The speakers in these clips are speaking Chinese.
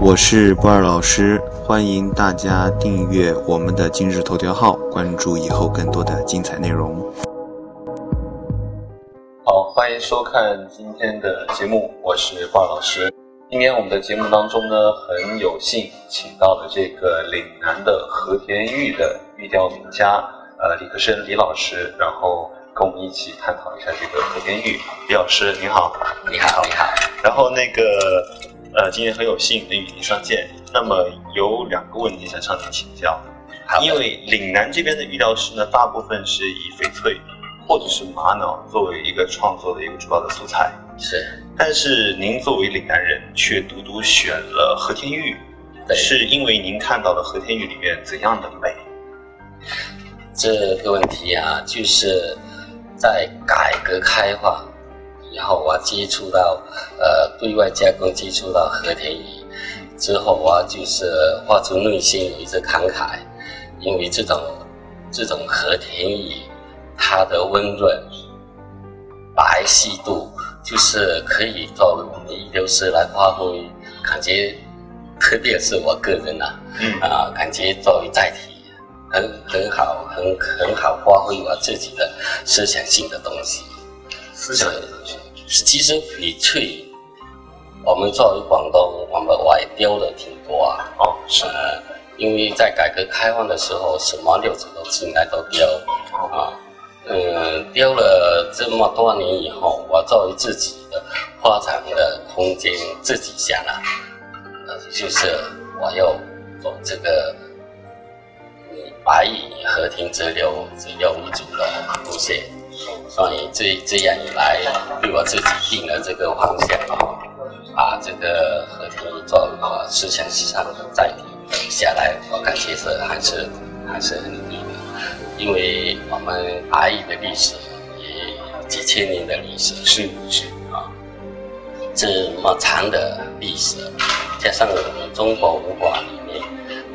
我是波尔老师，欢迎大家订阅我们的今日头条号，关注以后更多的精彩内容。好，欢迎收看今天的节目，我是波尔老师。今天我们的节目当中呢，很有幸请到了这个岭南的和田玉的玉雕名家，呃，李克生李老师，然后跟我们一起探讨一下这个和田玉。李老师您好，你好，你好。然后那个。呃，今天很有幸能与您相见。那么有两个问题想向您请教，因为岭南这边的玉雕师呢，大部分是以翡翠或者是玛瑙作为一个创作的一个主要的素材。是。但是您作为岭南人，却独独选了和田玉，是因为您看到了和田玉里面怎样的美？这个问题啊，就是在改革开放。然后我接触到，呃，对外加工接触到和田玉之后，我就是发出内心有一些感慨，因为这种这种和田玉，它的温润、白皙度，就是可以作为我们一流师来发挥，感觉，特别是我个人呐，啊，感觉作为载体，很很好，很很好发挥我自己的思想性的东西。思想的东西，其实翡翠，我们作为广东，我们外雕的挺多啊。哦，是。因为在改革开放的时候，什么料子都进来都雕。啊，嗯，雕了这么多年以后，我作为自己的发展的空间，自己想了，呃，就是我要走这个白蚁和田泽流泽流为主的路线。所以这这样一来，对我自己定了这个方向啊，把这个和田玉作为我思想上的载体下来，我感觉是还是还是很对的，因为我们阿艺的历史也几千年的历史，是是啊，这么长的历史，加上我们中国文化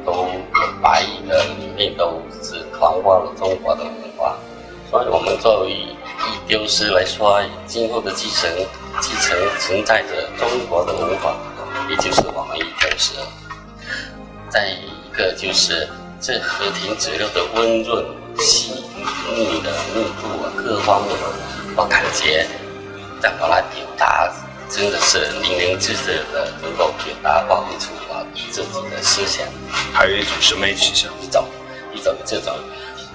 都白蚁的里面都是传播了中国的文化。所以我们作为一丢失来说，今后的继承、继承存在着中国的文化，也就是我们一丢失。再一个就是这和田质料的温润、细腻的密度啊，各方面，我感觉在我来表达，真的是淋漓尽致的能够表达、发挥出啊自己的思想。还有一种审美取向，一种一种这种。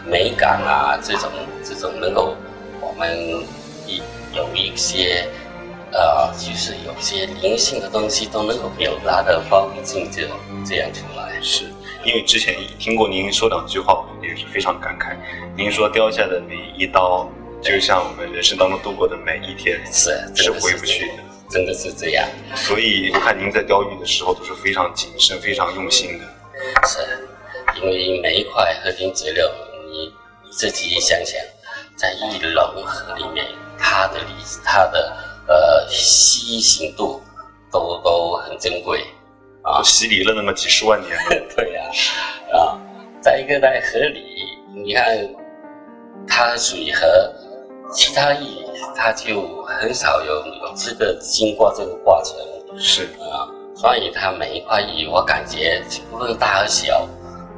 美感啊，这种这种能够我们一有一些呃，就是有些灵性的东西都能够表达的发挥境界这样出来。是因为之前听过您说两句话，也是非常感慨。您说雕下的每一刀，就像我们人生当中度过的每一天，是是回不去的，真的是这样。所以我看您在雕玉的时候都是非常谨慎、非常用心的。是，因为每一块和田质料。你你自己想想，在一龙河里面，它的它的呃稀行度都都很珍贵啊，洗礼了那么几十万年。对呀，啊，再一个在河里，你看它水河，其他玉它就很少有有这个经过这个过程。是啊，所以它每一块玉，我感觉不论大和小，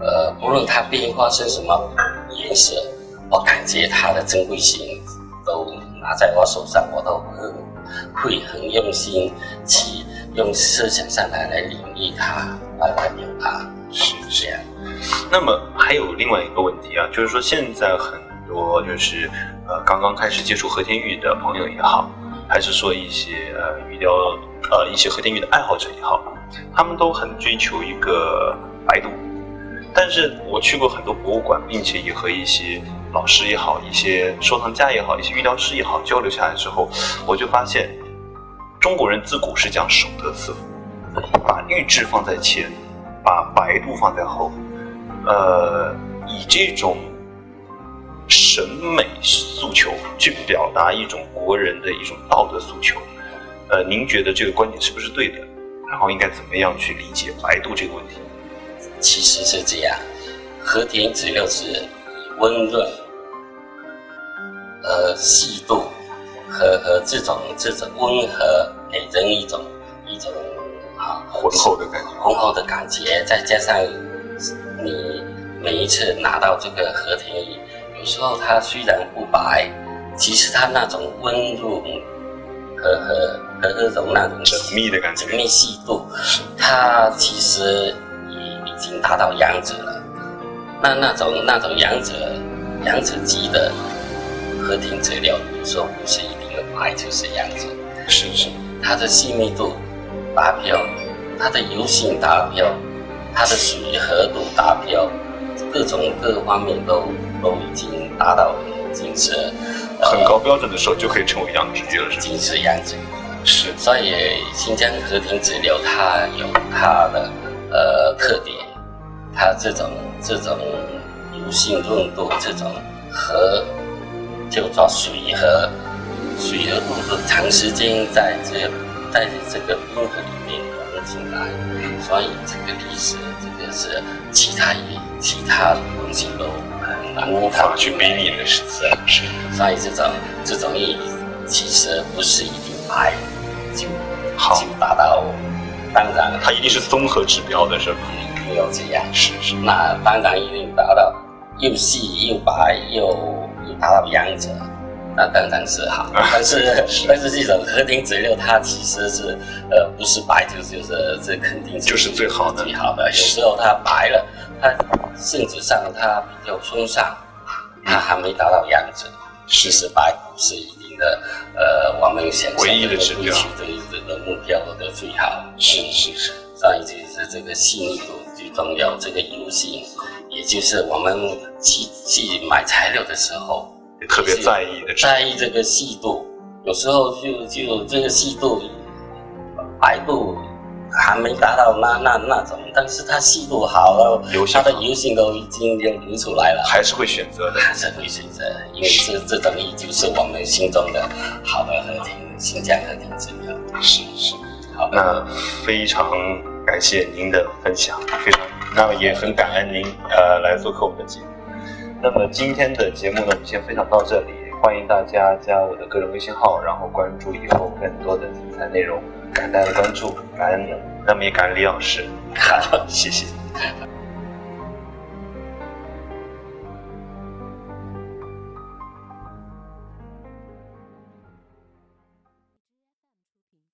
呃，不论它变化成什么。颜色，我感觉它的珍贵性都拿在我手上，我都很会很用心去用思想上来来领略它，来来表达，是这样。那么还有另外一个问题啊，就是说现在很多就是呃刚刚开始接触和田玉的朋友也好，还是说一些呃玉雕呃一些和田玉的爱好者也好，他们都很追求一个白度。但是我去过很多博物馆，并且也和一些老师也好、一些收藏家也好、一些玉雕师也好交流下来之后，我就发现，中国人自古是讲守德赐福，把玉质放在前，把白度放在后，呃，以这种审美诉求去表达一种国人的一种道德诉求，呃，您觉得这个观点是不是对的？然后应该怎么样去理解白度这个问题？其实是这样，和田质料是温润、呃细度和和这种这种温和，给人一种一种啊，浑厚的感觉，浑厚的感觉，再加上你每一次拿到这个和田玉，有时候它虽然不白，其实它那种温润和和和那种那种缜密的感觉缜，密细度，它其实已已经达到阳者了。那那种那种阳者阳者级的和田泽料，有时候不是一定的白就是阳者。是是，它的细密度达标，它的油性达标，它的水合度达标，各种各方面都都已经达到已经是很高标准的时候就可以称为养殖鱼了，是已吧？经是阳者。是所以新疆和田质流它有它的呃特点，它这种这种油性润度，这种和就叫水和水和度的长时间在这在这个冰河里面融进来，所以这个历史这个是其他其他东西都无法去比拟的是是是所以这种这种意义其实不是一定白就好就达到，当然它一定是综合指标的，是吧？一定要这样，是是，那当然一定达到又细又白又又达到两者，那当然是好。但是但是这种和田质料它其实是呃不是白就就是这肯定就是最好的最好的。有时候它白了，它性质上它比较松散，它还没达到阳者。其实白不是一定的，呃，我们想象唯一的指标追求的这个目标的最好。是是是，上一就是这个细腻度最重要，这个油性，也就是我们去去买材料的时候，特别在意的在意这个细度，有时候就就这个细度，白度还没达到那那那种，但是它细路好了，油性好它的油性都已经流流出来了。还是会选择的。还是会选择，因为这这种也就是我们心中的好的和田，新疆和田质量。是是，好，那非常感谢您的分享，非常，那么也很感恩您呃来做客我们的节目。那么今天的节目呢，我们先分享到这里，欢迎大家加我的个人微信号，然后关注以后更多的精彩内容。感恩大家的关注，感恩你，那么也感恩李老师，好。谢谢。